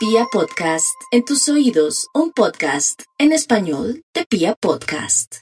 Pia Podcast, en tus oídos, un podcast en español de Pia Podcast.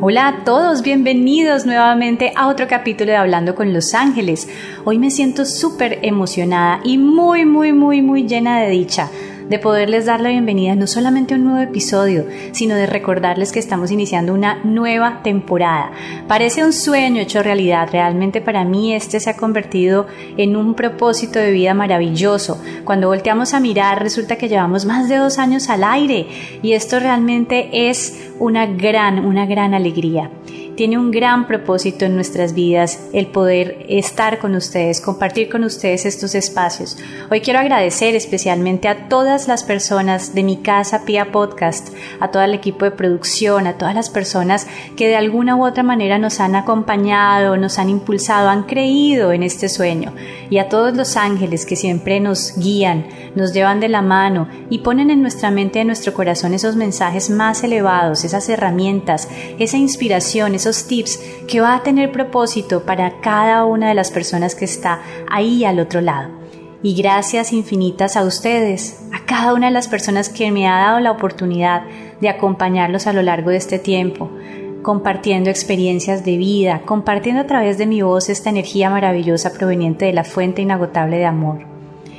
Hola a todos, bienvenidos nuevamente a otro capítulo de Hablando con los Ángeles. Hoy me siento súper emocionada y muy, muy, muy, muy llena de dicha de poderles dar la bienvenida no solamente a un nuevo episodio, sino de recordarles que estamos iniciando una nueva temporada. Parece un sueño hecho realidad, realmente para mí este se ha convertido en un propósito de vida maravilloso. Cuando volteamos a mirar resulta que llevamos más de dos años al aire y esto realmente es una gran, una gran alegría tiene un gran propósito en nuestras vidas el poder estar con ustedes, compartir con ustedes estos espacios. Hoy quiero agradecer especialmente a todas las personas de mi casa Pia Podcast, a todo el equipo de producción, a todas las personas que de alguna u otra manera nos han acompañado, nos han impulsado, han creído en este sueño y a todos los ángeles que siempre nos guían, nos llevan de la mano y ponen en nuestra mente y en nuestro corazón esos mensajes más elevados, esas herramientas, esa inspiración, esos tips que va a tener propósito para cada una de las personas que está ahí al otro lado. Y gracias infinitas a ustedes, a cada una de las personas que me ha dado la oportunidad de acompañarlos a lo largo de este tiempo, compartiendo experiencias de vida, compartiendo a través de mi voz esta energía maravillosa proveniente de la fuente inagotable de amor.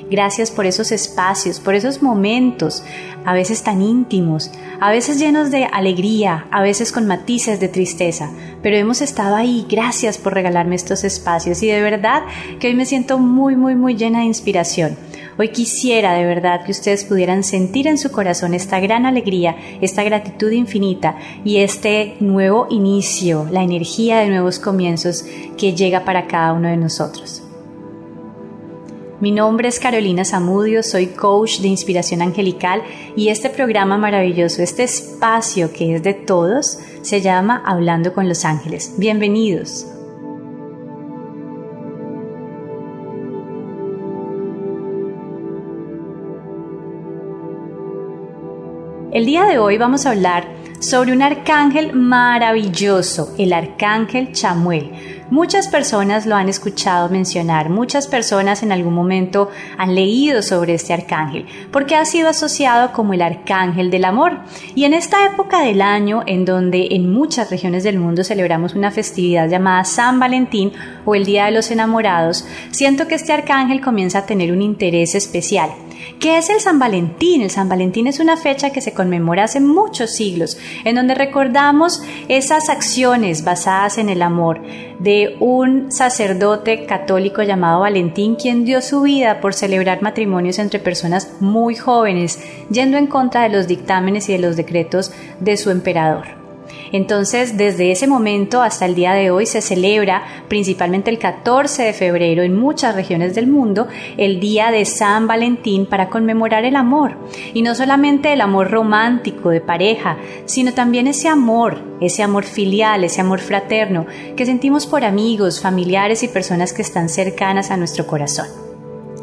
Gracias por esos espacios, por esos momentos, a veces tan íntimos, a veces llenos de alegría, a veces con matices de tristeza, pero hemos estado ahí. Gracias por regalarme estos espacios y de verdad que hoy me siento muy, muy, muy llena de inspiración. Hoy quisiera de verdad que ustedes pudieran sentir en su corazón esta gran alegría, esta gratitud infinita y este nuevo inicio, la energía de nuevos comienzos que llega para cada uno de nosotros. Mi nombre es Carolina Zamudio, soy coach de inspiración angelical y este programa maravilloso, este espacio que es de todos, se llama Hablando con los Ángeles. Bienvenidos. El día de hoy vamos a hablar sobre un arcángel maravilloso, el arcángel Chamuel. Muchas personas lo han escuchado mencionar, muchas personas en algún momento han leído sobre este arcángel, porque ha sido asociado como el arcángel del amor. Y en esta época del año, en donde en muchas regiones del mundo celebramos una festividad llamada San Valentín o el Día de los Enamorados, siento que este arcángel comienza a tener un interés especial. ¿Qué es el San Valentín? El San Valentín es una fecha que se conmemora hace muchos siglos, en donde recordamos esas acciones basadas en el amor de un sacerdote católico llamado Valentín, quien dio su vida por celebrar matrimonios entre personas muy jóvenes, yendo en contra de los dictámenes y de los decretos de su emperador. Entonces, desde ese momento hasta el día de hoy se celebra, principalmente el 14 de febrero en muchas regiones del mundo, el Día de San Valentín para conmemorar el amor. Y no solamente el amor romántico de pareja, sino también ese amor, ese amor filial, ese amor fraterno que sentimos por amigos, familiares y personas que están cercanas a nuestro corazón.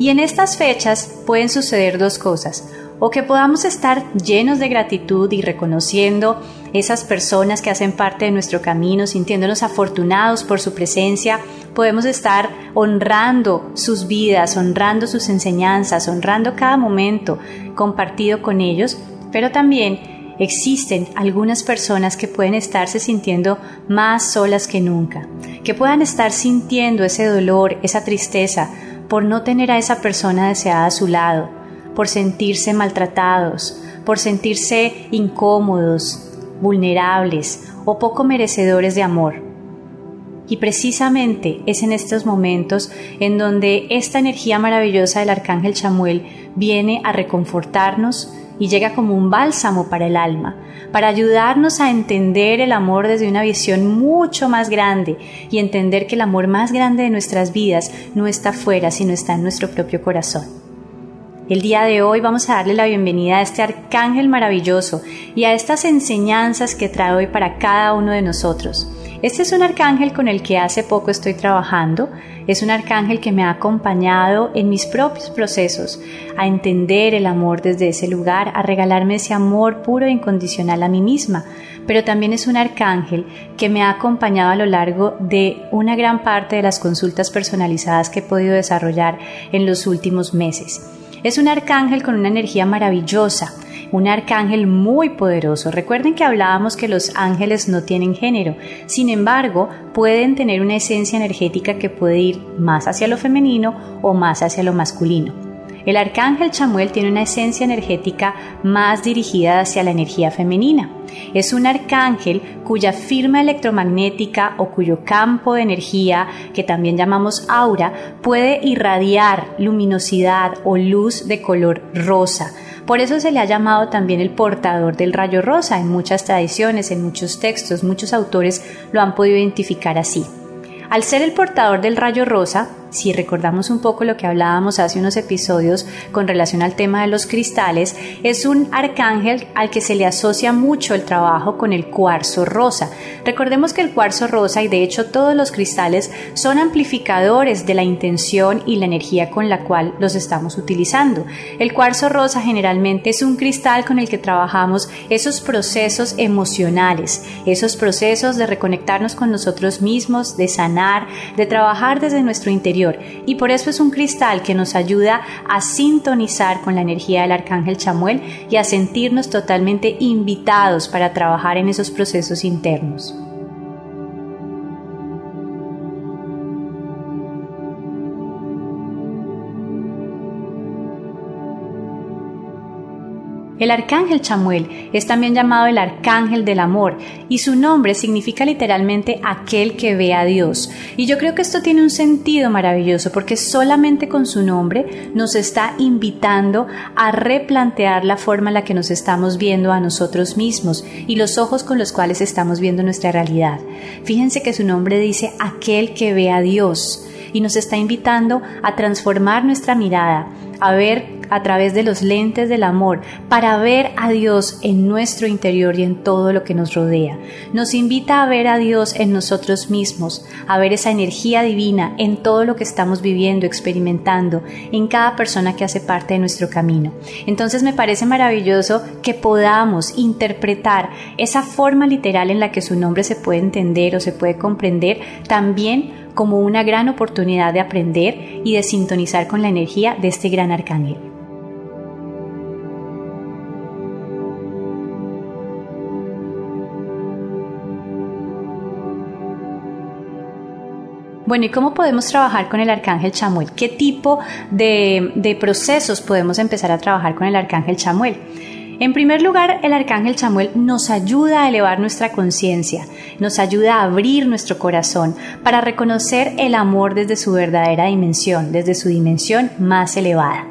Y en estas fechas pueden suceder dos cosas o que podamos estar llenos de gratitud y reconociendo esas personas que hacen parte de nuestro camino, sintiéndonos afortunados por su presencia, podemos estar honrando sus vidas, honrando sus enseñanzas, honrando cada momento compartido con ellos, pero también existen algunas personas que pueden estarse sintiendo más solas que nunca, que puedan estar sintiendo ese dolor, esa tristeza por no tener a esa persona deseada a su lado, por sentirse maltratados, por sentirse incómodos, vulnerables o poco merecedores de amor. Y precisamente es en estos momentos en donde esta energía maravillosa del arcángel Chamuel viene a reconfortarnos y llega como un bálsamo para el alma, para ayudarnos a entender el amor desde una visión mucho más grande y entender que el amor más grande de nuestras vidas no está fuera, sino está en nuestro propio corazón. El día de hoy vamos a darle la bienvenida a este arcángel maravilloso y a estas enseñanzas que trae hoy para cada uno de nosotros. Este es un arcángel con el que hace poco estoy trabajando. Es un arcángel que me ha acompañado en mis propios procesos a entender el amor desde ese lugar, a regalarme ese amor puro e incondicional a mí misma. Pero también es un arcángel que me ha acompañado a lo largo de una gran parte de las consultas personalizadas que he podido desarrollar en los últimos meses. Es un arcángel con una energía maravillosa un arcángel muy poderoso. Recuerden que hablábamos que los ángeles no tienen género, sin embargo, pueden tener una esencia energética que puede ir más hacia lo femenino o más hacia lo masculino. El arcángel Chamuel tiene una esencia energética más dirigida hacia la energía femenina. Es un arcángel cuya firma electromagnética o cuyo campo de energía, que también llamamos aura, puede irradiar luminosidad o luz de color rosa por eso se le ha llamado también el portador del rayo rosa. En muchas tradiciones, en muchos textos, muchos autores lo han podido identificar así. Al ser el portador del rayo rosa, si recordamos un poco lo que hablábamos hace unos episodios con relación al tema de los cristales, es un arcángel al que se le asocia mucho el trabajo con el cuarzo rosa. Recordemos que el cuarzo rosa y de hecho todos los cristales son amplificadores de la intención y la energía con la cual los estamos utilizando. El cuarzo rosa generalmente es un cristal con el que trabajamos esos procesos emocionales, esos procesos de reconectarnos con nosotros mismos, de sanar, de trabajar desde nuestro interior y por eso es un cristal que nos ayuda a sintonizar con la energía del arcángel Chamuel y a sentirnos totalmente invitados para trabajar en esos procesos internos. El arcángel Chamuel es también llamado el arcángel del amor y su nombre significa literalmente aquel que ve a Dios. Y yo creo que esto tiene un sentido maravilloso porque solamente con su nombre nos está invitando a replantear la forma en la que nos estamos viendo a nosotros mismos y los ojos con los cuales estamos viendo nuestra realidad. Fíjense que su nombre dice aquel que ve a Dios y nos está invitando a transformar nuestra mirada, a ver a través de los lentes del amor para ver a Dios en nuestro interior y en todo lo que nos rodea. Nos invita a ver a Dios en nosotros mismos, a ver esa energía divina en todo lo que estamos viviendo, experimentando, en cada persona que hace parte de nuestro camino. Entonces me parece maravilloso que podamos interpretar esa forma literal en la que su nombre se puede entender o se puede comprender también como una gran oportunidad de aprender y de sintonizar con la energía de este gran arcángel. Bueno, ¿y cómo podemos trabajar con el arcángel Chamuel? ¿Qué tipo de, procesos podemos empezar a trabajar con el arcángel Chamuel? En primer lugar, el arcángel Chamuel nos ayuda a elevar nuestra conciencia, nos ayuda a abrir nuestro corazón para reconocer el amor desde su verdadera dimensión, desde su dimensión más elevada.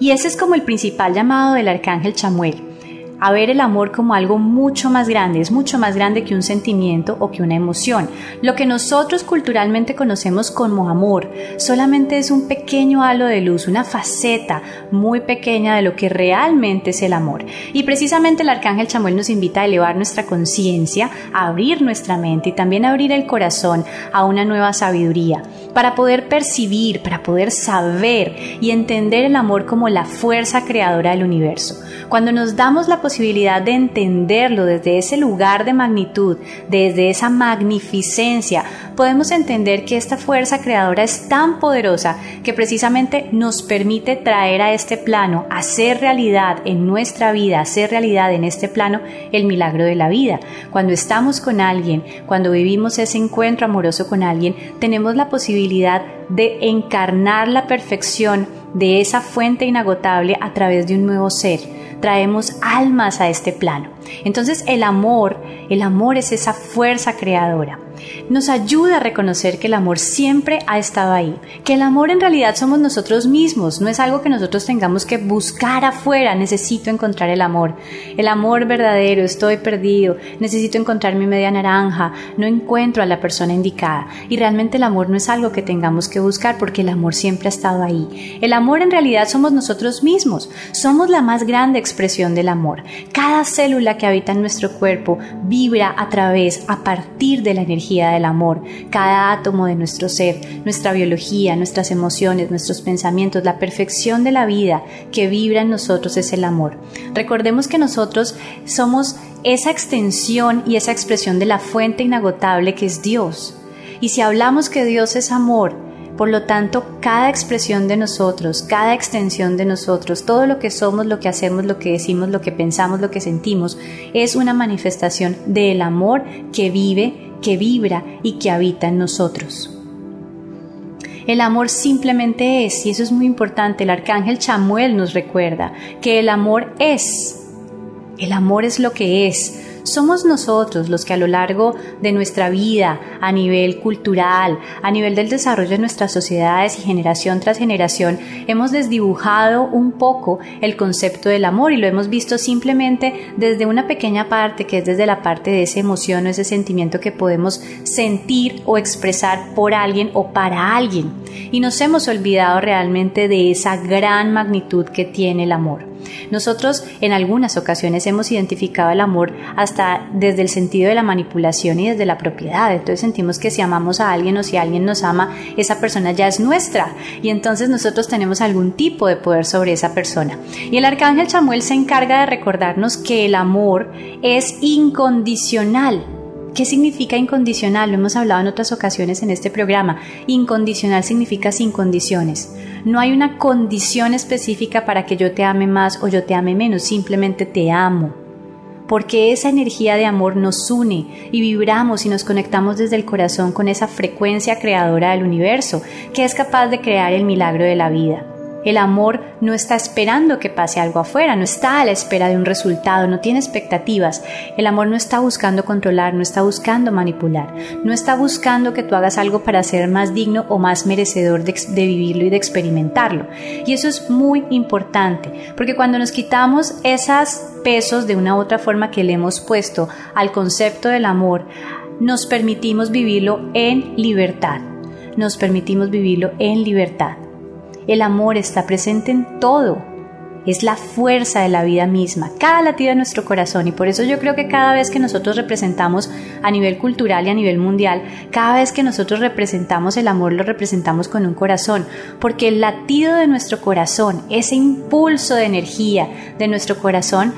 Y ese es como el principal llamado del arcángel Chamuel a ver el amor como algo mucho más grande, es mucho más grande que un sentimiento o que una emoción. Lo que nosotros culturalmente conocemos como amor solamente es un pequeño halo de luz, una faceta muy pequeña de lo que realmente es el amor. Y precisamente el arcángel Chamuel nos invita a elevar nuestra conciencia, a abrir nuestra mente y también a abrir el corazón a una nueva sabiduría, para poder percibir, para poder saber y entender el amor como la fuerza creadora del universo. Cuando nos damos la posibilidad de entenderlo desde ese lugar de magnitud, desde esa magnificencia, podemos entender que esta fuerza creadora es tan poderosa que precisamente nos permite traer a este plano, hacer realidad en nuestra vida, hacer realidad en este plano el milagro de la vida. Cuando estamos con alguien, cuando vivimos ese encuentro amoroso con alguien, tenemos la posibilidad de encarnar la perfección de esa fuente inagotable a través de un nuevo ser traemos almas a este plano. Entonces el amor, el amor es esa fuerza creadora. Nos ayuda a reconocer que el amor siempre ha estado ahí, que el amor en realidad somos nosotros mismos, no es algo que nosotros tengamos que buscar afuera, necesito encontrar el amor, el amor verdadero, estoy perdido, necesito encontrar mi media naranja, no encuentro a la persona indicada y realmente el amor no es algo que tengamos que buscar porque el amor siempre ha estado ahí. El amor en realidad somos nosotros mismos, somos la más grande expresión del amor. Cada célula que habita en nuestro cuerpo vibra a través, a partir de la energía del amor. Cada átomo de nuestro ser, nuestra biología, nuestras emociones, nuestros pensamientos, la perfección de la vida que vibra en nosotros es el amor. Recordemos que nosotros somos esa extensión y esa expresión de la fuente inagotable que es Dios. Y si hablamos que Dios es amor, por lo tanto, cada expresión de nosotros, cada extensión de nosotros, todo lo que somos, lo que hacemos, lo que decimos, lo que pensamos, lo que sentimos, es una manifestación del amor que vive, que vibra y que habita en nosotros. El amor simplemente es, y eso es muy importante, el arcángel Chamuel nos recuerda que el amor es. El amor es lo que es, somos nosotros los que a lo largo de nuestra vida, a nivel cultural, a nivel del desarrollo de nuestras sociedades y generación tras generación, hemos desdibujado un poco el concepto del amor y lo hemos visto simplemente desde una pequeña parte, que es desde la parte de esa emoción o ese sentimiento que podemos sentir o expresar por alguien o para alguien. Y nos hemos olvidado realmente de esa gran magnitud que tiene el amor. Nosotros en algunas ocasiones hemos identificado el amor hasta desde el sentido de la manipulación y desde la propiedad. Entonces sentimos que si amamos a alguien o si alguien nos ama, esa persona ya es nuestra y entonces nosotros tenemos algún tipo de poder sobre esa persona. Y el arcángel Chamuel se encarga de recordarnos que el amor es incondicional ¿Qué significa incondicional? Lo hemos hablado en otras ocasiones en este programa. Incondicional significa sin condiciones. No hay una condición específica para que yo te ame más o yo te ame menos, simplemente te amo. Porque esa energía de amor nos une y vibramos y nos conectamos desde el corazón con esa frecuencia creadora del universo que es capaz de crear el milagro de la vida. El amor no está esperando que pase algo afuera, no está a la espera de un resultado, no tiene expectativas. El amor no está buscando controlar, no está buscando manipular, no está buscando que tú hagas algo para ser más digno o más merecedor de, vivirlo y de experimentarlo. Y eso es muy importante, porque cuando nos quitamos esos pesos de una u otra forma que le hemos puesto al concepto del amor, nos permitimos vivirlo en libertad. Nos permitimos vivirlo en libertad. El amor está presente en todo. Es la fuerza de la vida misma, cada latido de nuestro corazón. Y por eso yo creo que cada vez que nosotros representamos a nivel cultural y a nivel mundial, cada vez que nosotros representamos el amor, lo representamos con un corazón. Porque el latido de nuestro corazón, ese impulso de energía de nuestro corazón,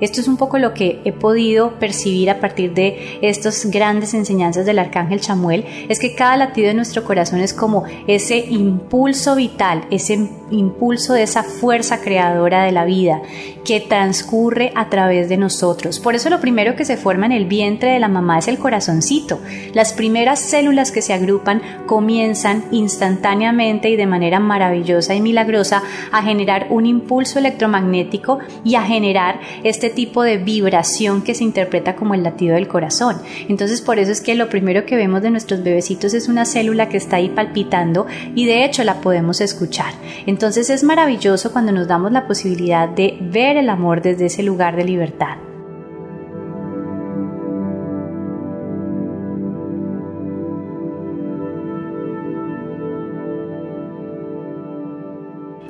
esto es un poco lo que he podido percibir a partir de estas grandes enseñanzas del arcángel Chamuel, es que cada latido de nuestro corazón es como ese impulso vital, ese impulso de esa fuerza creadora de la vida que transcurre a través de nosotros. Por eso lo primero que se forma en el vientre de la mamá es el corazoncito. Las primeras células que se agrupan comienzan instantáneamente y de manera maravillosa y milagrosa a generar un impulso electromagnético y a generar este tipo de vibración que se interpreta como el latido del corazón. Entonces por eso es que lo primero que vemos de nuestros bebecitos es una célula que está ahí palpitando y de hecho la podemos escuchar. Entonces es maravilloso cuando nos damos la posibilidad de ver el amor desde ese lugar de libertad.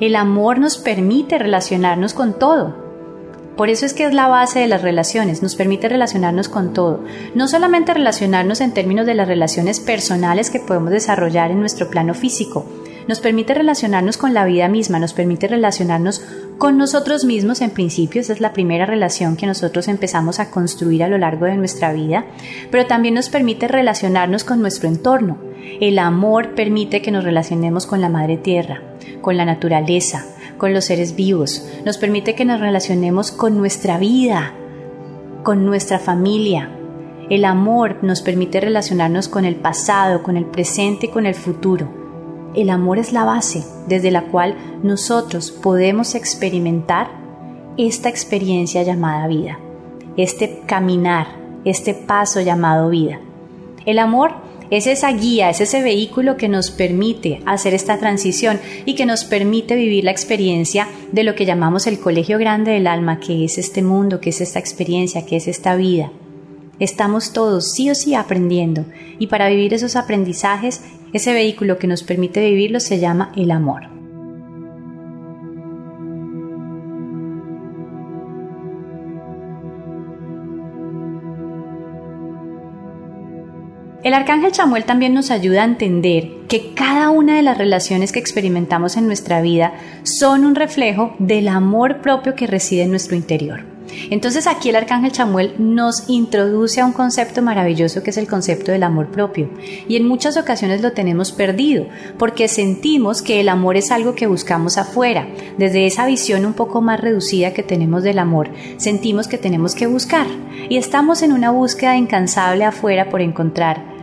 El amor nos permite relacionarnos con todo. Por eso es que es la base de las relaciones, nos permite relacionarnos con todo. No solamente relacionarnos en términos de las relaciones personales que podemos desarrollar en nuestro plano físico, nos permite relacionarnos con la vida misma, nos permite relacionarnos con nosotros mismos en principio, esa es la primera relación que nosotros empezamos a construir a lo largo de nuestra vida, pero también nos permite relacionarnos con nuestro entorno. El amor permite que nos relacionemos con la Madre Tierra, con la naturaleza, con los seres vivos, nos permite que nos relacionemos con nuestra vida, con nuestra familia. El amor nos permite relacionarnos con el pasado, con el presente y con el futuro. El amor es la base desde la cual nosotros podemos experimentar esta experiencia llamada vida, este caminar, este paso llamado vida. El amor es esa guía, es ese vehículo que nos permite hacer esta transición y que nos permite vivir la experiencia de lo que llamamos el colegio grande del alma, que es este mundo, que es esta experiencia, que es esta vida. Estamos todos sí o sí aprendiendo y para vivir esos aprendizajes, ese vehículo que nos permite vivirlo se llama el amor. El arcángel Chamuel también nos ayuda a entender que cada una de las relaciones que experimentamos en nuestra vida son un reflejo del amor propio que reside en nuestro interior. Entonces aquí el arcángel Chamuel nos introduce a un concepto maravilloso que es el concepto del amor propio. Y en muchas ocasiones lo tenemos perdido porque sentimos que el amor es algo que buscamos afuera. Desde esa visión un poco más reducida que tenemos del amor, sentimos que tenemos que buscar. Y estamos en una búsqueda incansable afuera por encontrar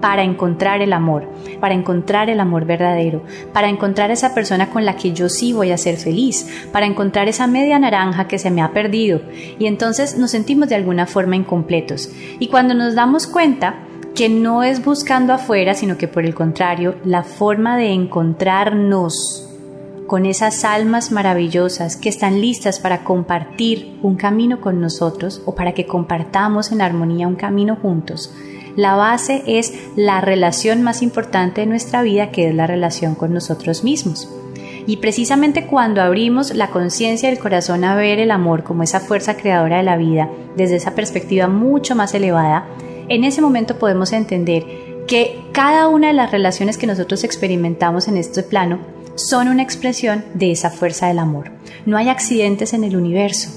para encontrar el amor, para encontrar el amor verdadero, para encontrar esa persona con la que yo sí voy a ser feliz, para encontrar esa media naranja que se me ha perdido. Y entonces nos sentimos de alguna forma incompletos. Y cuando nos damos cuenta que no es buscando afuera, sino que por el contrario, la forma de encontrarnos con esas almas maravillosas que están listas para compartir un camino con nosotros o para que compartamos en armonía un camino juntos, la base es la relación más importante de nuestra vida, que es la relación con nosotros mismos. Y precisamente cuando abrimos la conciencia del corazón a ver el amor como esa fuerza creadora de la vida, desde esa perspectiva mucho más elevada, en ese momento podemos entender que cada una de las relaciones que nosotros experimentamos en este plano son una expresión de esa fuerza del amor. No hay accidentes en el universo.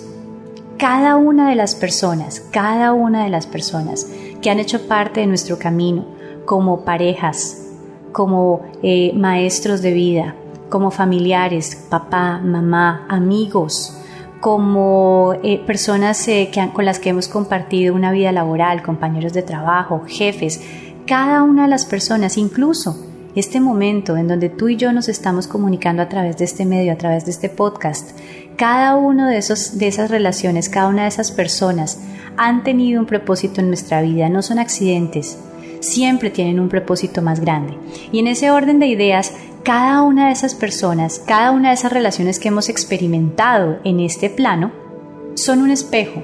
Cada una de las personas, cada una de las personas que han hecho parte de nuestro camino como parejas, como eh, maestros de vida, como familiares, papá, mamá, amigos, como eh, personas eh, con las que hemos compartido una vida laboral, compañeros de trabajo, jefes, cada una de las personas, incluso este momento en donde tú y yo nos estamos comunicando a través de este medio, a través de este podcast, cada uno de, de esas relaciones, cada una de esas personas han tenido un propósito en nuestra vida, no son accidentes, siempre tienen un propósito más grande. Y en ese orden de ideas, cada una de esas personas, cada una de esas relaciones que hemos experimentado en este plano, son un espejo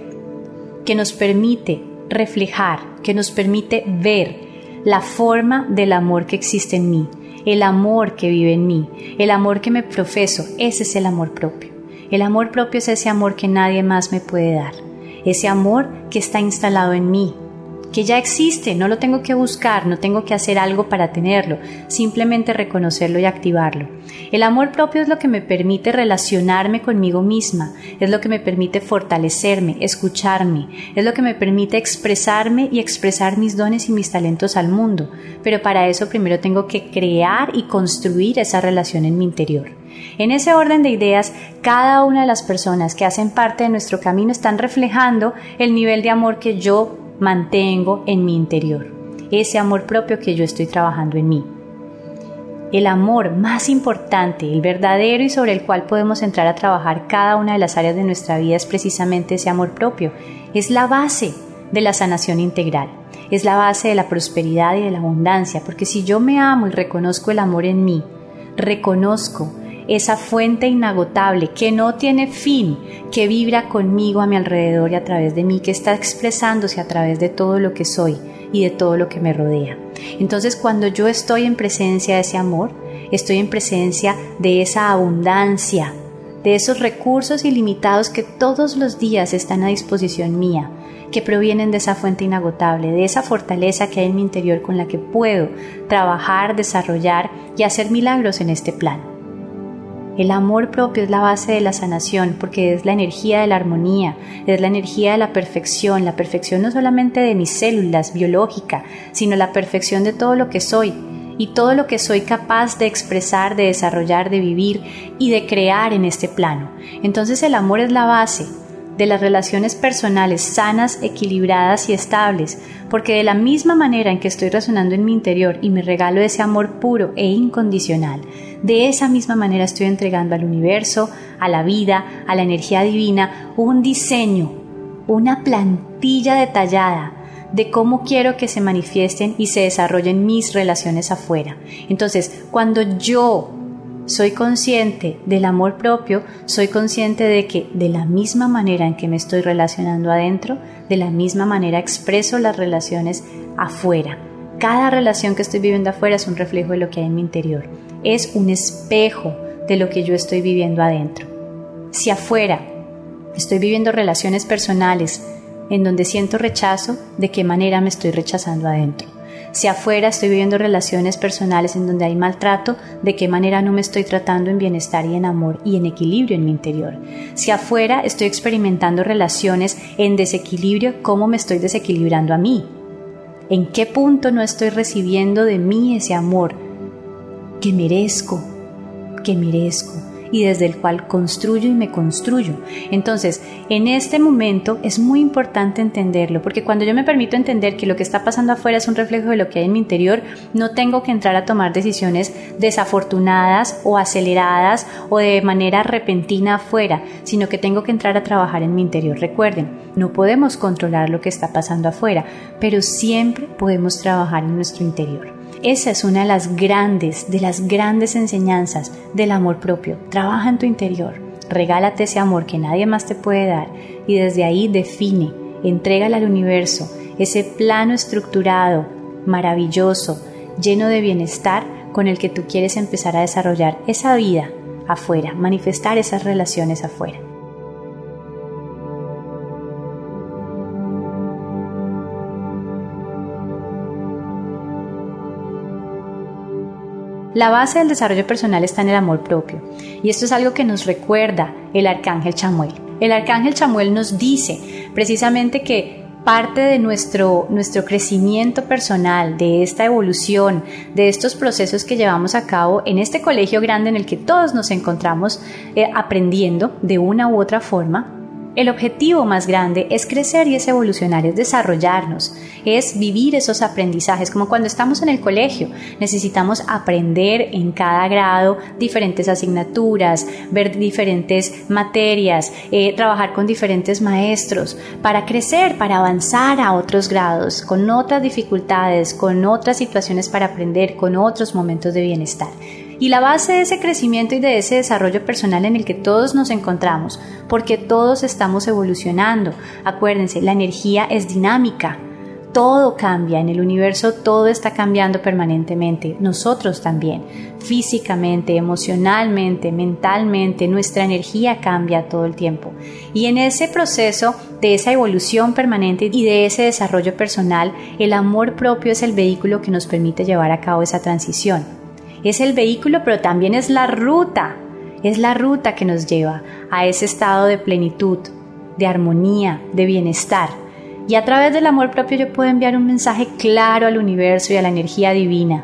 que nos permite reflejar, que nos permite ver la forma del amor que existe en mí, el amor que vive en mí, el amor que me profeso, ese es el amor propio. El amor propio es ese amor que nadie más me puede dar, ese amor que está instalado en mí, que ya existe, no lo tengo que buscar, no tengo que hacer algo para tenerlo, simplemente reconocerlo y activarlo. El amor propio es lo que me permite relacionarme conmigo misma, es lo que me permite fortalecerme, escucharme, es lo que me permite expresarme y expresar mis dones y mis talentos al mundo, pero para eso primero tengo que crear y construir esa relación en mi interior. En ese orden de ideas, cada una de las personas que hacen parte de nuestro camino están reflejando el nivel de amor que yo mantengo en mi interior, ese amor propio que yo estoy trabajando en mí. El amor más importante, el verdadero y sobre el cual podemos entrar a trabajar cada una de las áreas de nuestra vida es precisamente ese amor propio. Es la base de la sanación integral, es la base de la prosperidad y de la abundancia, porque si yo me amo y reconozco el amor en mí, reconozco esa fuente inagotable que no tiene fin, que vibra conmigo a mi alrededor y a través de mí, que está expresándose a través de todo lo que soy y de todo lo que me rodea. Entonces cuando yo estoy en presencia de ese amor, estoy en presencia de esa abundancia, de esos recursos ilimitados que todos los días están a disposición mía, que provienen de esa fuente inagotable, de esa fortaleza que hay en mi interior con la que puedo trabajar, desarrollar y hacer milagros en este plan. El amor propio es la base de la sanación porque es la energía de la armonía, es la energía de la perfección, la perfección no solamente de mis células biológica, sino la perfección de todo lo que soy. Y todo lo que soy capaz de expresar, de desarrollar, de vivir y de crear en este plano. Entonces el amor es la base de las relaciones personales sanas, equilibradas y estables, porque de la misma manera en que estoy resonando en mi interior y me regalo ese amor puro e incondicional, de esa misma manera estoy entregando al universo, a la vida, a la energía divina, un diseño, una plantilla detallada de cómo quiero que se manifiesten y se desarrollen mis relaciones afuera. Entonces, cuando yo soy consciente del amor propio, soy consciente de que de la misma manera en que me estoy relacionando adentro, de la misma manera expreso las relaciones afuera. Cada relación que estoy viviendo afuera es un reflejo de lo que hay en mi interior. Es un espejo de lo que yo estoy viviendo adentro. Si afuera estoy viviendo relaciones personales en donde siento rechazo, ¿de qué manera me estoy rechazando adentro? Si afuera estoy viviendo relaciones personales en donde hay maltrato, ¿de qué manera no me estoy tratando en bienestar y en amor y en equilibrio en mi interior? Si afuera estoy experimentando relaciones en desequilibrio, ¿cómo me estoy desequilibrando a mí? ¿En qué punto no estoy recibiendo de mí ese amor que merezco, que merezco? Y desde el cual construyo y me construyo. Entonces, en este momento es muy importante entenderlo, porque cuando yo me permito entender que lo que está pasando afuera es un reflejo de lo que hay en mi interior, no tengo que entrar a tomar decisiones desafortunadas o aceleradas o de manera repentina afuera, sino que tengo que entrar a trabajar en mi interior. Recuerden, no podemos controlar lo que está pasando afuera, pero siempre podemos trabajar en nuestro interior. Esa es una de las grandes, de las grandes enseñanzas del amor propio. Trabaja en tu interior, regálate ese amor que nadie más te puede dar y desde ahí define, entrégale al universo ese plano estructurado, maravilloso, lleno de bienestar con el que tú quieres empezar a desarrollar esa vida afuera, manifestar esas relaciones afuera. La base del desarrollo personal está en el amor propio. Y esto es algo que nos recuerda el arcángel Chamuel. El arcángel Chamuel nos dice precisamente que parte de nuestro, nuestro crecimiento personal, de esta evolución, de estos procesos que llevamos a cabo en este colegio grande en el que todos nos encontramos eh, aprendiendo de una u otra forma, el objetivo más grande es crecer y es evolucionar, es desarrollarnos, es vivir esos aprendizajes, como cuando estamos en el colegio. Necesitamos aprender en cada grado diferentes asignaturas, ver diferentes materias, eh, trabajar con diferentes maestros para crecer, para avanzar a otros grados, con otras dificultades, con otras situaciones para aprender, con otros momentos de bienestar y la base de ese crecimiento y de ese desarrollo personal en el que todos nos encontramos, porque todos estamos evolucionando. Acuérdense, la energía es dinámica. Todo cambia en el universo, todo está cambiando permanentemente, nosotros también, físicamente, emocionalmente, mentalmente, nuestra energía cambia todo el tiempo. Y en ese proceso de esa evolución permanente y de ese desarrollo personal, el amor propio es el vehículo que nos permite llevar a cabo esa transición es el vehículo, pero también es la ruta. Es la ruta que nos lleva a ese estado de plenitud, de armonía, de bienestar. Y a través del amor propio yo puedo enviar un mensaje claro al universo y a la energía divina,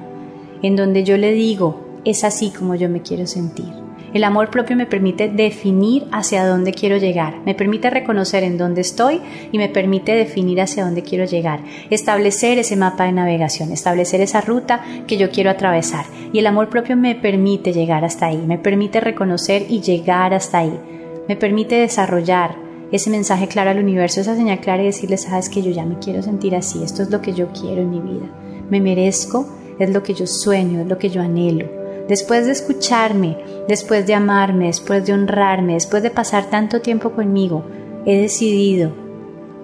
en donde yo le digo, es así como yo me quiero sentir. El amor propio me permite definir hacia dónde quiero llegar, me permite reconocer en dónde estoy y me permite definir hacia dónde quiero llegar, establecer ese mapa de navegación, establecer esa ruta que yo quiero atravesar. Y el amor propio me permite llegar hasta ahí, me permite reconocer y llegar hasta ahí, me permite desarrollar ese mensaje claro al universo, esa señal clara y decirle, sabes que yo ya me quiero sentir así, esto es lo que yo quiero en mi vida, me merezco, es lo que yo sueño, es lo que yo anhelo Después de escucharme, después de amarme, después de honrarme, después de pasar tanto tiempo conmigo, he decidido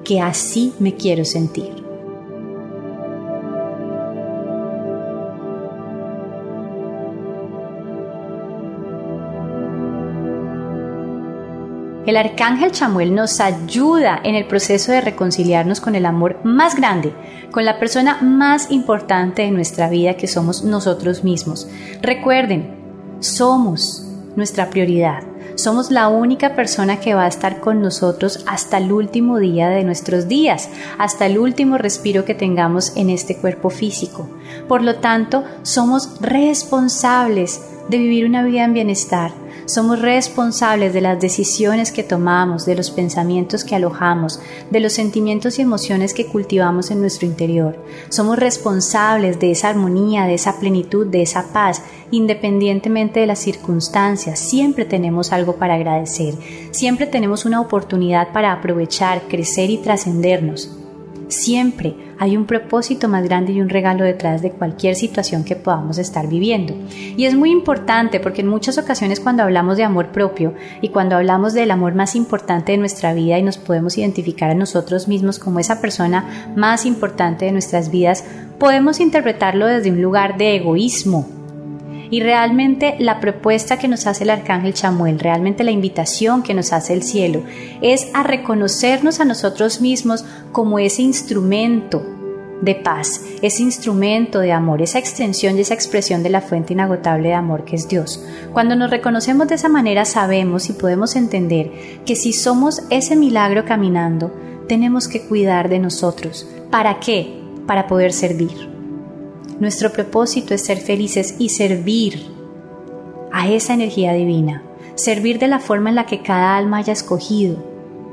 que así me quiero sentir. El arcángel Chamuel nos ayuda en el proceso de reconciliarnos con el amor más grande, con la persona más importante de nuestra vida que somos nosotros mismos. Recuerden, somos nuestra prioridad. Somos la única persona que va a estar con nosotros hasta el último día de nuestros días, hasta el último respiro que tengamos en este cuerpo físico. Por lo tanto, somos responsables de vivir una vida en bienestar, somos responsables de las decisiones que tomamos, de los pensamientos que alojamos, de los sentimientos y emociones que cultivamos en nuestro interior. Somos responsables de esa armonía, de esa plenitud, de esa paz, independientemente de las circunstancias. Siempre tenemos algo para agradecer, siempre tenemos una oportunidad para aprovechar, crecer y trascendernos. Siempre hay un propósito más grande y un regalo detrás de cualquier situación que podamos estar viviendo. Y es muy importante porque en muchas ocasiones cuando hablamos de amor propio y cuando hablamos del amor más importante de nuestra vida y nos podemos identificar a nosotros mismos como esa persona más importante de nuestras vidas, podemos interpretarlo desde un lugar de egoísmo, y realmente la propuesta que nos hace el arcángel Chamuel, realmente la invitación que nos hace el cielo, es a reconocernos a nosotros mismos como ese instrumento de paz, ese instrumento de amor, esa extensión y esa expresión de la fuente inagotable de amor que es Dios. Cuando nos reconocemos de esa manera sabemos y podemos entender que si somos ese milagro caminando, tenemos que cuidar de nosotros. ¿Para qué? Para poder servir. Nuestro propósito es ser felices y servir a esa energía divina, servir de la forma en la que cada alma haya escogido,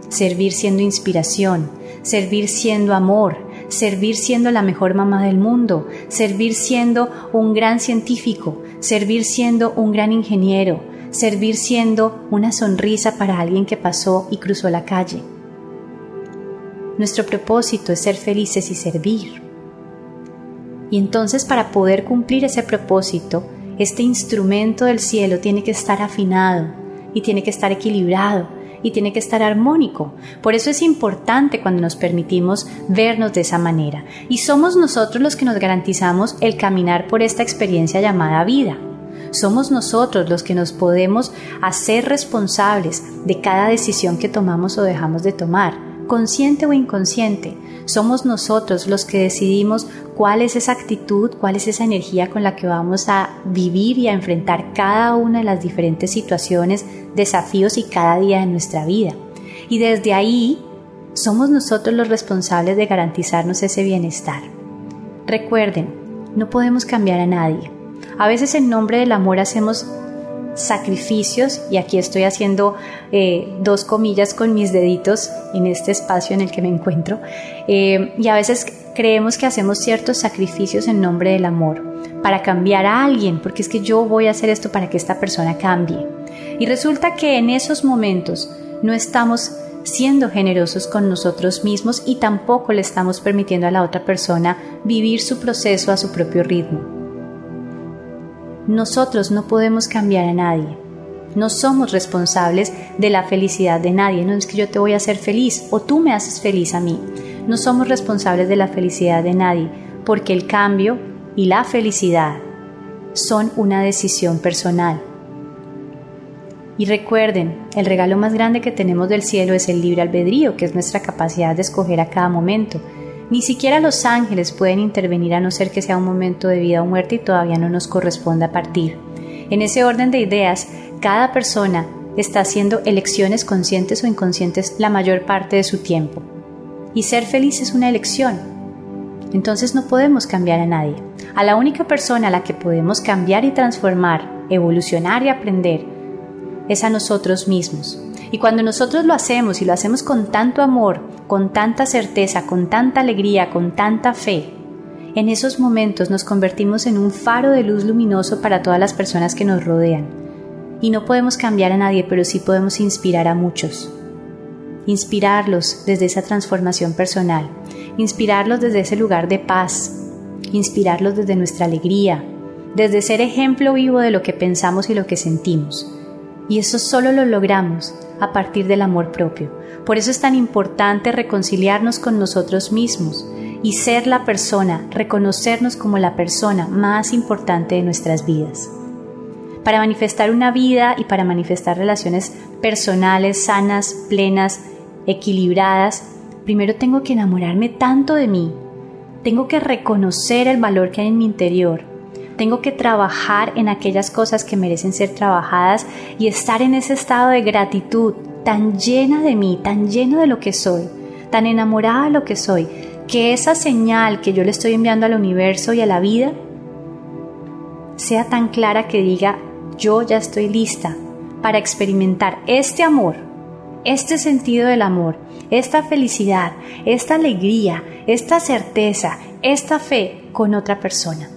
servir siendo inspiración, servir siendo amor, servir siendo la mejor mamá del mundo, servir siendo un gran científico, servir siendo un gran ingeniero, servir siendo una sonrisa para alguien que pasó y cruzó la calle. Nuestro propósito es ser felices y servir. Y entonces para poder cumplir ese propósito, este instrumento del cielo tiene que estar afinado y tiene que estar equilibrado y tiene que estar armónico. Por eso es importante cuando nos permitimos vernos de esa manera. Y somos nosotros los que nos garantizamos el caminar por esta experiencia llamada vida. Somos nosotros los que nos podemos hacer responsables de cada decisión que tomamos o dejamos de tomar, consciente o inconsciente, somos nosotros los que decidimos cuál es esa actitud, cuál es esa energía con la que vamos a vivir y a enfrentar cada una de las diferentes situaciones, desafíos y cada día de nuestra vida. Y desde ahí somos nosotros los responsables de garantizarnos ese bienestar. Recuerden, no podemos cambiar a nadie. A veces en nombre del amor hacemos sacrificios, y aquí estoy haciendo eh, dos comillas con mis deditos en este espacio en el que me encuentro, eh, y a veces creemos que hacemos ciertos sacrificios en nombre del amor para cambiar a alguien, porque es que yo voy a hacer esto para que esta persona cambie. Y resulta que en esos momentos no estamos siendo generosos con nosotros mismos y tampoco le estamos permitiendo a la otra persona vivir su proceso a su propio ritmo. Nosotros no podemos cambiar a nadie. No somos responsables de la felicidad de nadie. No es que yo te voy a hacer feliz o tú me haces feliz a mí. No somos responsables de la felicidad de nadie porque el cambio y la felicidad son una decisión personal. Y recuerden, el regalo más grande que tenemos del cielo es el libre albedrío, que es nuestra capacidad de escoger a cada momento. Ni siquiera los ángeles pueden intervenir a no ser que sea un momento de vida o muerte y todavía no nos corresponda partir. En ese orden de ideas, cada persona está haciendo elecciones conscientes o inconscientes la mayor parte de su tiempo. Y ser feliz es una elección. Entonces no podemos cambiar a nadie. A la única persona a la que podemos cambiar y transformar, evolucionar y aprender es a nosotros mismos. Y cuando nosotros lo hacemos y lo hacemos con tanto amor, con tanta certeza, con tanta alegría, con tanta fe, en esos momentos nos convertimos en un faro de luz luminoso para todas las personas que nos rodean. Y no podemos cambiar a nadie, pero sí podemos inspirar a muchos. Inspirarlos desde esa transformación personal, inspirarlos desde ese lugar de paz, inspirarlos desde nuestra alegría, desde ser ejemplo vivo de lo que pensamos y lo que sentimos. Y eso solo lo logramos a partir del amor propio. Por eso es tan importante reconciliarnos con nosotros mismos y ser la persona, reconocernos como la persona más importante de nuestras vidas. Para manifestar una vida y para manifestar relaciones personales, sanas, plenas, equilibradas, primero tengo que enamorarme tanto de mí, tengo que reconocer el valor que hay en mi interior, tengo que trabajar en aquellas cosas que merecen ser trabajadas y estar en ese estado de gratitud tan llena de mí, tan lleno de lo que soy, tan enamorada de lo que soy, que esa señal que yo le estoy enviando al universo y a la vida sea tan clara que diga, yo ya estoy lista para experimentar este amor, este sentido del amor, esta felicidad, esta alegría, esta certeza, esta fe con otra persona.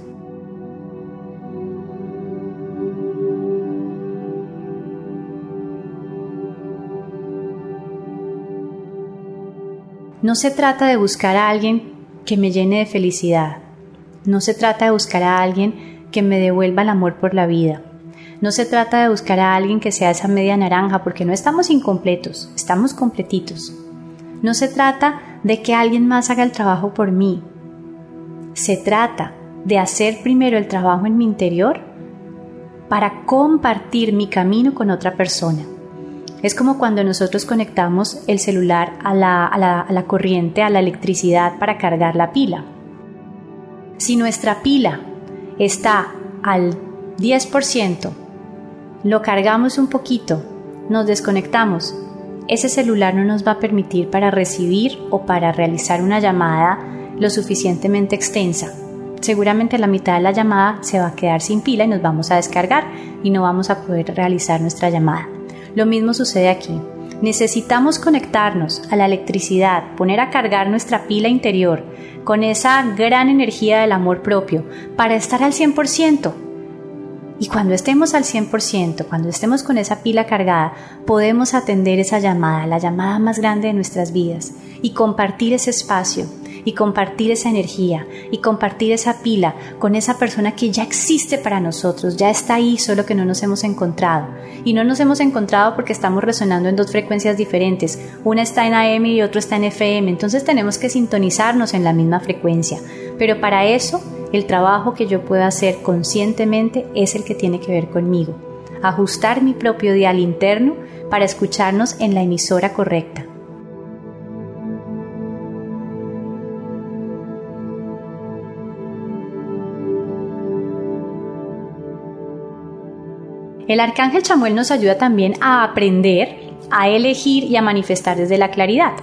No se trata de buscar a alguien que me llene de felicidad. No se trata de buscar a alguien que me devuelva el amor por la vida. No se trata de buscar a alguien que sea esa media naranja porque no estamos incompletos, estamos completitos. No se trata de que alguien más haga el trabajo por mí. Se trata de hacer primero el trabajo en mi interior para compartir mi camino con otra persona. Es como cuando nosotros conectamos el celular a la, corriente, a la electricidad para cargar la pila. Si nuestra pila está al 10%, lo cargamos un poquito, nos desconectamos, ese celular no nos va a permitir para recibir o para realizar una llamada lo suficientemente extensa. Seguramente la mitad de la llamada se va a quedar sin pila y nos vamos a descargar y no vamos a poder realizar nuestra llamada. Lo mismo sucede aquí. Necesitamos conectarnos a la electricidad, poner a cargar nuestra pila interior con esa gran energía del amor propio para estar al 100%. Y cuando estemos al 100%, cuando estemos con esa pila cargada, podemos atender esa llamada, la llamada más grande de nuestras vidas, y compartir ese espacio y compartir esa energía y compartir esa pila con esa persona que ya existe para nosotros, ya está ahí, solo que no nos hemos encontrado. Y no nos hemos encontrado porque estamos resonando en dos frecuencias diferentes. Una está en AM y otra está en FM, entonces tenemos que sintonizarnos en la misma frecuencia. Pero para eso, el trabajo que yo puedo hacer conscientemente es el que tiene que ver conmigo. Ajustar mi propio dial interno para escucharnos en la emisora correcta El arcángel Chamuel nos ayuda también a aprender, a elegir y a manifestar desde la claridad.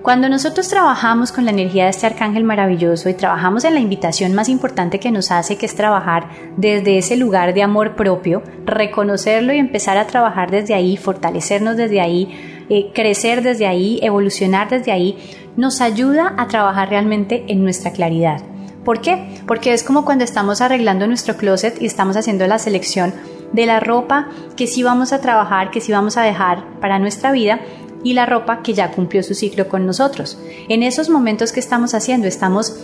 Cuando nosotros trabajamos con la energía de este arcángel maravilloso y trabajamos en la invitación más importante que nos hace, que es trabajar desde ese lugar de amor propio, reconocerlo y empezar a trabajar desde ahí, fortalecernos desde ahí, eh, crecer desde ahí, evolucionar desde ahí, nos ayuda a trabajar realmente en nuestra claridad. ¿Por qué? Porque es como cuando estamos arreglando nuestro closet y estamos haciendo la selección de la ropa que sí vamos a trabajar, que sí vamos a dejar para nuestra vida y la ropa que ya cumplió su ciclo con nosotros. En esos momentos que estamos haciendo, estamos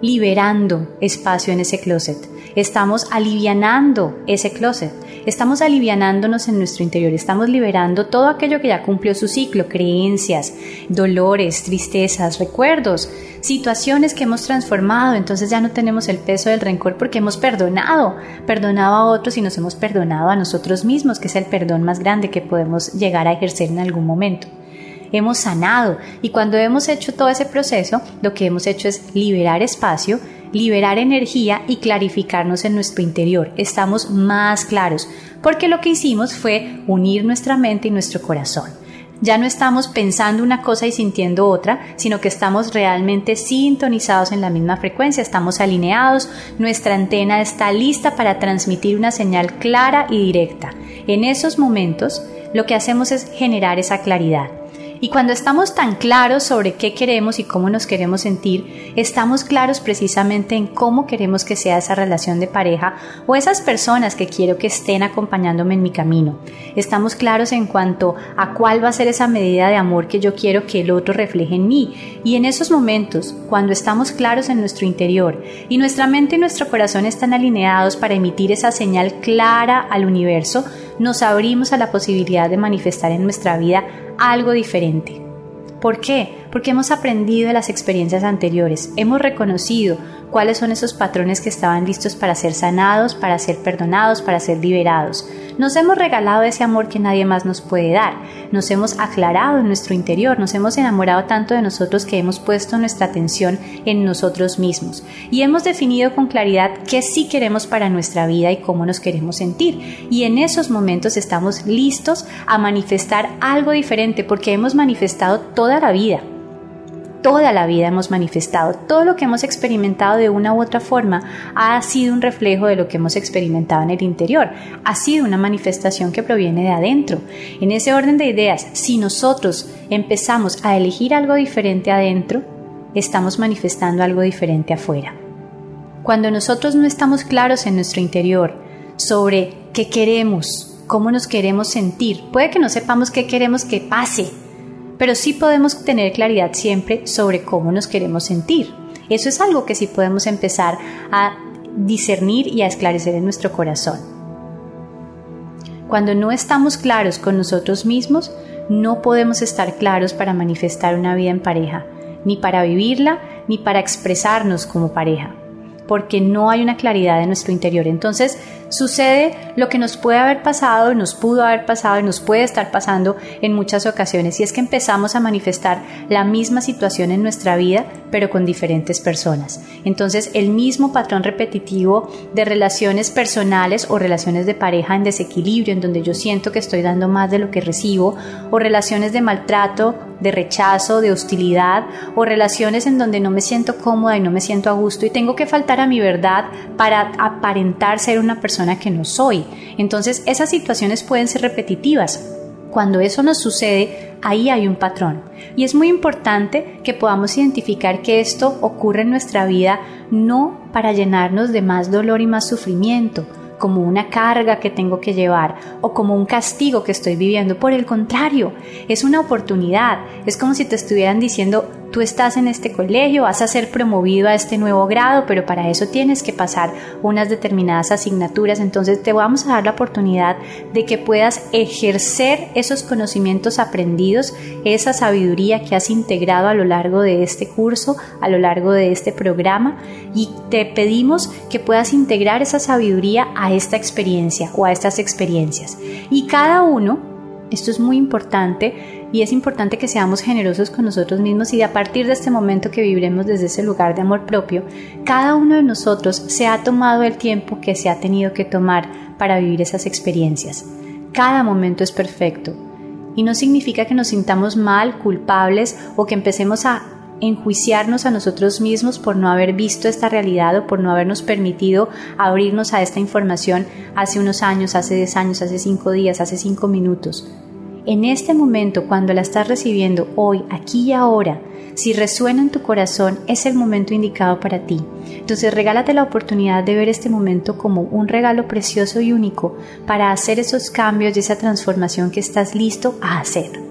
liberando espacio en ese closet, estamos alivianando ese closet, estamos alivianándonos en nuestro interior, estamos liberando todo aquello que ya cumplió su ciclo, creencias, dolores, tristezas, recuerdos, situaciones que hemos transformado, entonces ya no tenemos el peso del rencor porque hemos perdonado, perdonado a otros y nos hemos perdonado a nosotros mismos, que es el perdón más grande que podemos llegar a ejercer en algún momento. Hemos sanado y cuando hemos hecho todo ese proceso, lo que hemos hecho es liberar espacio, liberar energía y clarificarnos en nuestro interior. Estamos más claros porque lo que hicimos fue unir nuestra mente y nuestro corazón. Ya no estamos pensando una cosa y sintiendo otra, sino que estamos realmente sintonizados en la misma frecuencia, estamos alineados, nuestra antena está lista para transmitir una señal clara y directa. En esos momentos, lo que hacemos es generar esa claridad. Y cuando estamos tan claros sobre qué queremos y cómo nos queremos sentir, estamos claros precisamente en cómo queremos que sea esa relación de pareja o esas personas que quiero que estén acompañándome en mi camino. Estamos claros en cuanto a cuál va a ser esa medida de amor que yo quiero que el otro refleje en mí. Y en esos momentos, cuando estamos claros en nuestro interior y nuestra mente y nuestro corazón están alineados para emitir esa señal clara al universo, nos abrimos a la posibilidad de manifestar en nuestra vida algo diferente. ¿Por qué? Porque hemos aprendido de las experiencias anteriores, hemos reconocido cuáles son esos patrones que estaban listos para ser sanados, para ser perdonados, para ser liberados. Nos hemos regalado ese amor que nadie más nos puede dar, nos hemos aclarado en nuestro interior, nos hemos enamorado tanto de nosotros que hemos puesto nuestra atención en nosotros mismos. Y hemos definido con claridad qué sí queremos para nuestra vida y cómo nos queremos sentir. Y en esos momentos estamos listos a manifestar algo diferente porque hemos manifestado toda la vida toda la vida hemos manifestado. Todo lo que hemos experimentado de una u otra forma ha sido un reflejo de lo que hemos experimentado en el interior. Ha sido una manifestación que proviene de adentro. En ese orden de ideas, si nosotros empezamos a elegir algo diferente adentro, estamos manifestando algo diferente afuera. Cuando nosotros no estamos claros en nuestro interior sobre qué queremos, cómo nos queremos sentir, puede que no sepamos qué queremos que pase, pero sí podemos tener claridad siempre sobre cómo nos queremos sentir. Eso es algo que sí podemos empezar a discernir y a esclarecer en nuestro corazón. Cuando no estamos claros con nosotros mismos, no podemos estar claros para manifestar una vida en pareja, ni para vivirla, ni para expresarnos como pareja porque no hay una claridad en nuestro interior. Entonces sucede lo que nos puede haber pasado, nos pudo haber pasado y nos puede estar pasando en muchas ocasiones y es que empezamos a manifestar la misma situación en nuestra vida pero con diferentes personas. Entonces el mismo patrón repetitivo de relaciones personales o relaciones de pareja en desequilibrio en donde yo siento que estoy dando más de lo que recibo o relaciones de maltrato de rechazo, de hostilidad o relaciones en donde no me siento cómoda y no me siento a gusto y tengo que faltar mi verdad para aparentar ser una persona que no soy. Entonces esas situaciones pueden ser repetitivas. Cuando eso nos sucede, ahí hay un patrón. Y es muy importante que podamos identificar que esto ocurre en nuestra vida no para llenarnos de más dolor y más sufrimiento, como una carga que tengo que llevar o como un castigo que estoy viviendo. Por el contrario, es una oportunidad. Es como si te estuvieran diciendo, tú estás en este colegio, vas a ser promovido a este nuevo grado, pero para eso tienes que pasar unas determinadas asignaturas. Entonces te vamos a dar la oportunidad de que puedas ejercer esos conocimientos aprendidos, esa sabiduría que has integrado a lo largo de este curso, a lo largo de este programa, y te pedimos que puedas integrar esa sabiduría a esta experiencia o a estas experiencias. Y cada uno, esto es muy importante, y es importante que seamos generosos con nosotros mismos y a partir de este momento que viviremos desde ese lugar de amor propio, cada uno de nosotros se ha tomado el tiempo que se ha tenido que tomar para vivir esas experiencias. Cada momento es perfecto y no significa que nos sintamos mal, culpables o que empecemos a enjuiciarnos a nosotros mismos por no haber visto esta realidad o por no habernos permitido abrirnos a esta información hace unos años, hace 10 años, hace 5 días, hace 5 minutos en este momento, cuando la estás recibiendo hoy, aquí y ahora, si resuena en tu corazón, es el momento indicado para ti. Entonces regálate la oportunidad de ver este momento como un regalo precioso y único para hacer esos cambios y esa transformación que estás listo a hacer.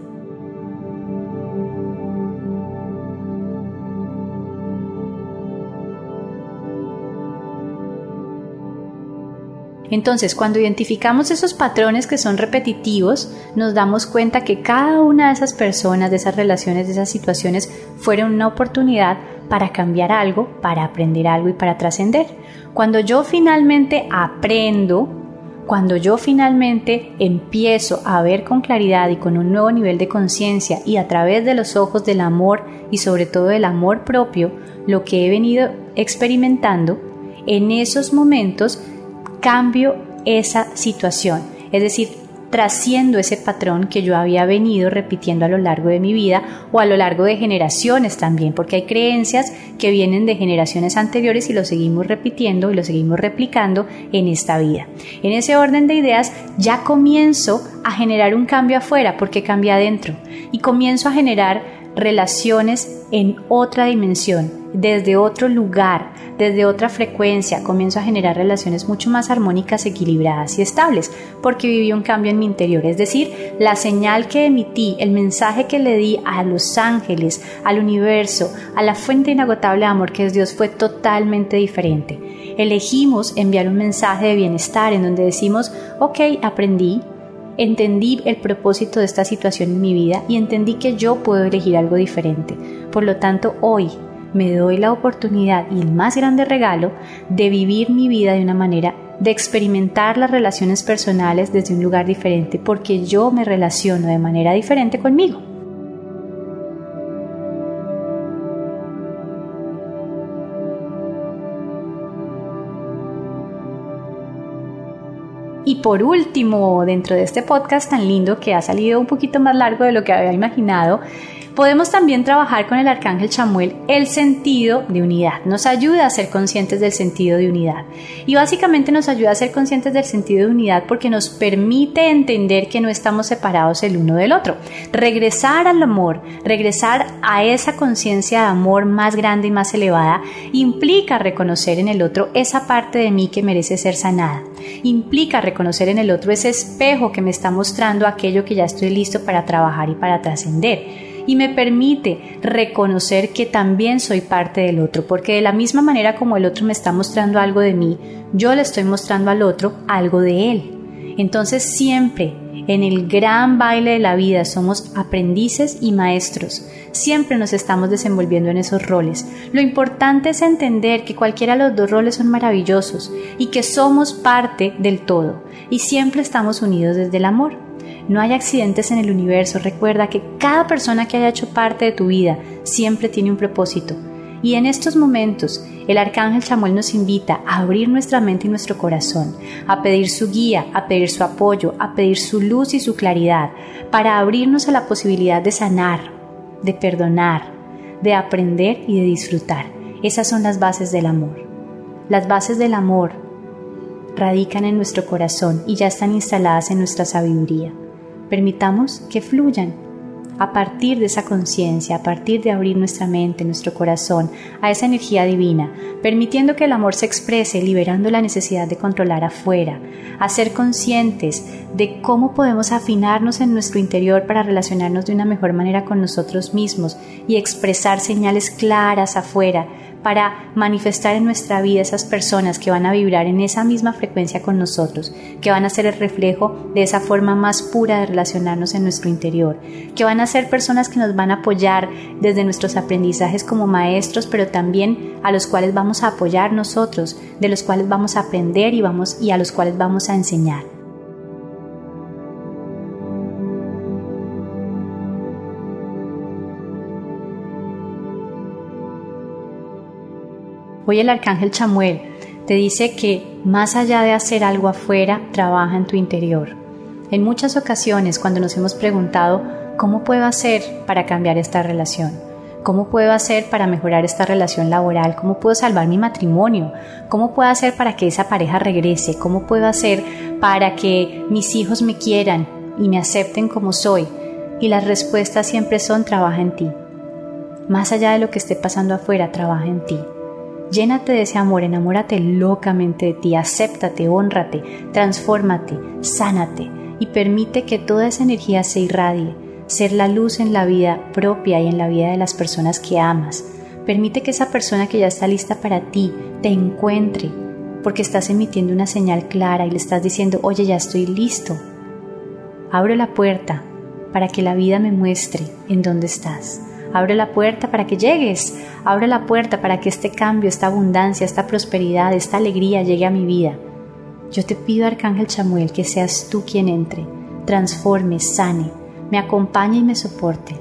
Entonces, cuando identificamos esos patrones que son repetitivos, nos damos cuenta que cada una de esas personas, de esas relaciones, de esas situaciones, fueron una oportunidad para cambiar algo, para aprender algo y para trascender. Cuando yo finalmente aprendo, cuando yo finalmente empiezo a ver con claridad y con un nuevo nivel de conciencia y a través de los ojos del amor y sobre todo del amor propio, lo que he venido experimentando, en esos momentos cambio esa situación, es decir, trasciendo ese patrón que yo había venido repitiendo a lo largo de mi vida o a lo largo de generaciones también, porque hay creencias que vienen de generaciones anteriores y lo seguimos repitiendo y lo seguimos replicando en esta vida. En ese orden de ideas ya comienzo a generar un cambio afuera porque cambia adentro y comienzo a generar relaciones en otra dimensión, desde otro lugar, desde otra frecuencia, comienzo a generar relaciones mucho más armónicas, equilibradas y estables, porque viví un cambio en mi interior. Es decir, la señal que emití, el mensaje que le di a los ángeles, al universo, a la fuente inagotable de amor que es Dios fue totalmente diferente. Elegimos enviar un mensaje de bienestar en donde decimos, ok, aprendí, entendí el propósito de esta situación en mi vida y entendí que yo puedo elegir algo diferente. Por lo tanto, hoy me doy la oportunidad y el más grande regalo de vivir mi vida de una manera, de experimentar las relaciones personales desde un lugar diferente, porque yo me relaciono de manera diferente conmigo. Por último, dentro de este podcast tan lindo que ha salido un poquito más largo de lo que había imaginado, Podemos también trabajar con el arcángel Chamuel el sentido de unidad. Nos ayuda a ser conscientes del sentido de unidad. Y básicamente nos ayuda a ser conscientes del sentido de unidad porque nos permite entender que no estamos separados el uno del otro. Regresar al amor, regresar a esa conciencia de amor más grande y más elevada, implica reconocer en el otro esa parte de mí que merece ser sanada. Implica reconocer en el otro ese espejo que me está mostrando aquello que ya estoy listo para trabajar y para trascender y me permite reconocer que también soy parte del otro, porque de la misma manera como el otro me está mostrando algo de mí, yo le estoy mostrando al otro algo de él. Entonces siempre en el gran baile de la vida somos aprendices y maestros. Siempre nos estamos desenvolviendo en esos roles. Lo importante es entender que cualquiera de los dos roles son maravillosos y que somos parte del todo y siempre estamos unidos desde el amor. No hay accidentes en el universo. Recuerda que cada persona que haya hecho parte de tu vida siempre tiene un propósito y en estos momentos, el arcángel Chamuel nos invita a abrir nuestra mente y nuestro corazón, a pedir su guía, a pedir su apoyo, a pedir su luz y su claridad, para abrirnos a la posibilidad de sanar, de perdonar, de aprender y de disfrutar. Esas son las bases del amor. Las bases del amor radican en nuestro corazón y ya están instaladas en nuestra sabiduría. Permitamos que fluyan a partir de esa conciencia, a partir de abrir nuestra mente, nuestro corazón a esa energía divina, permitiendo que el amor se exprese, liberando la necesidad de controlar afuera, a ser conscientes de cómo podemos afinarnos en nuestro interior para relacionarnos de una mejor manera con nosotros mismos y expresar señales claras afuera para manifestar en nuestra vida esas personas que van a vibrar en esa misma frecuencia con nosotros, que van a ser el reflejo de esa forma más pura de relacionarnos en nuestro interior, que van a ser personas que nos van a apoyar desde nuestros aprendizajes como maestros, pero también a los cuales vamos a apoyar nosotros, de los cuales vamos a aprender y, vamos, y a los cuales vamos a enseñar. Hoy el arcángel Chamuel te dice que más allá de hacer algo afuera, trabaja en tu interior. En muchas ocasiones cuando nos hemos preguntado cómo puedo hacer para cambiar esta relación, cómo puedo hacer para mejorar esta relación laboral, cómo puedo salvar mi matrimonio, cómo puedo hacer para que esa pareja regrese, cómo puedo hacer para que mis hijos me quieran y me acepten como soy. Y las respuestas siempre son trabaja en ti. Más allá de lo que esté pasando afuera, trabaja en ti. Llénate de ese amor, enamórate locamente de ti, acéptate, honrate, transfórmate, sánate y permite que toda esa energía se irradie, ser la luz en la vida propia y en la vida de las personas que amas. Permite que esa persona que ya está lista para ti te encuentre, porque estás emitiendo una señal clara y le estás diciendo, oye, ya estoy listo. Abro la puerta para que la vida me muestre en dónde estás. Abre la puerta para que llegues. Abre la puerta para que este cambio, esta abundancia, esta prosperidad, esta alegría llegue a mi vida. Yo te pido, Arcángel Chamuel, que seas tú quien entre, transforme, sane, me acompañe y me soporte,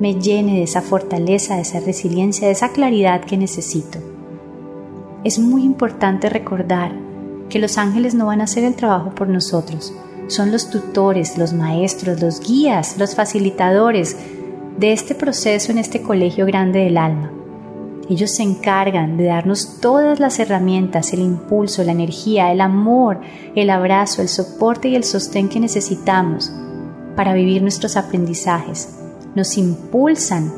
me llene de esa fortaleza, de esa resiliencia, de esa claridad que necesito. Es muy importante recordar que los ángeles no van a hacer el trabajo por nosotros, son los tutores, los maestros, los guías, los facilitadores, de este proceso en este colegio grande del alma. Ellos se encargan de darnos todas las herramientas, el impulso, la energía, el amor, el abrazo, el soporte y el sostén que necesitamos para vivir nuestros aprendizajes. Nos impulsan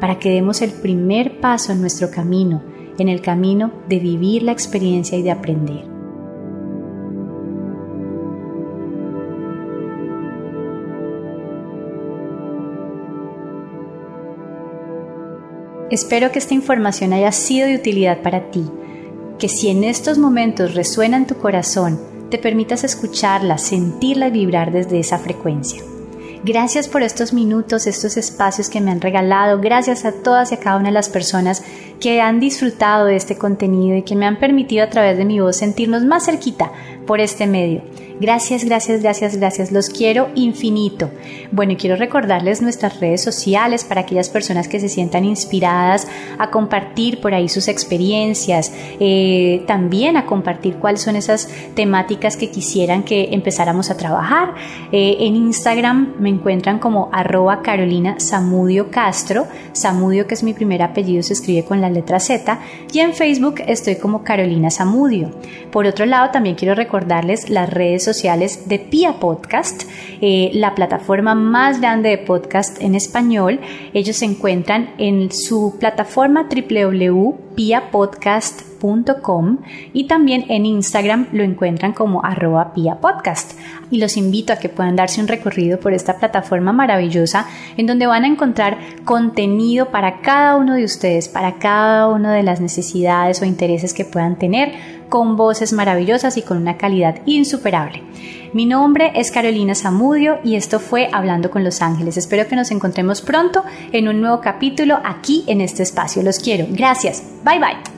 para que demos el primer paso en nuestro camino, en el camino de vivir la experiencia y de aprender. Espero que esta información haya sido de utilidad para ti, que si en estos momentos resuena en tu corazón, te permitas escucharla, sentirla y vibrar desde esa frecuencia. Gracias por estos minutos, estos espacios que me han regalado. Gracias a todas y a cada una de las personas que han disfrutado de este contenido y que me han permitido a través de mi voz sentirnos más cerquita por este medio. Gracias, gracias, gracias, gracias. Los quiero infinito. Bueno, y quiero recordarles nuestras redes sociales para aquellas personas que se sientan inspiradas a compartir por ahí sus experiencias, eh, también a compartir cuáles son esas temáticas que quisieran que empezáramos a trabajar. Eh, en Instagram me encuentran como arroba Carolina Samudio Castro, Samudio que es mi primer apellido se escribe con la letra Z, y en Facebook estoy como Carolina Samudio. Por otro lado, también quiero recordarles las redes sociales de Pia Podcast, eh, la plataforma más grande de podcast en español. Ellos se encuentran en su plataforma www.piapodcast.com y también en Instagram lo encuentran como arroba Pia Podcast. y los invito a que puedan darse un recorrido por esta plataforma maravillosa en donde van a encontrar contenido para cada uno de ustedes, para cada una de las necesidades o intereses que puedan tener, con voces maravillosas y con una calidad insuperable. Mi nombre es Carolina Zamudio y esto fue Hablando con los Ángeles. Espero que nos encontremos pronto en un nuevo capítulo aquí en este espacio. Los quiero. Gracias. Bye bye.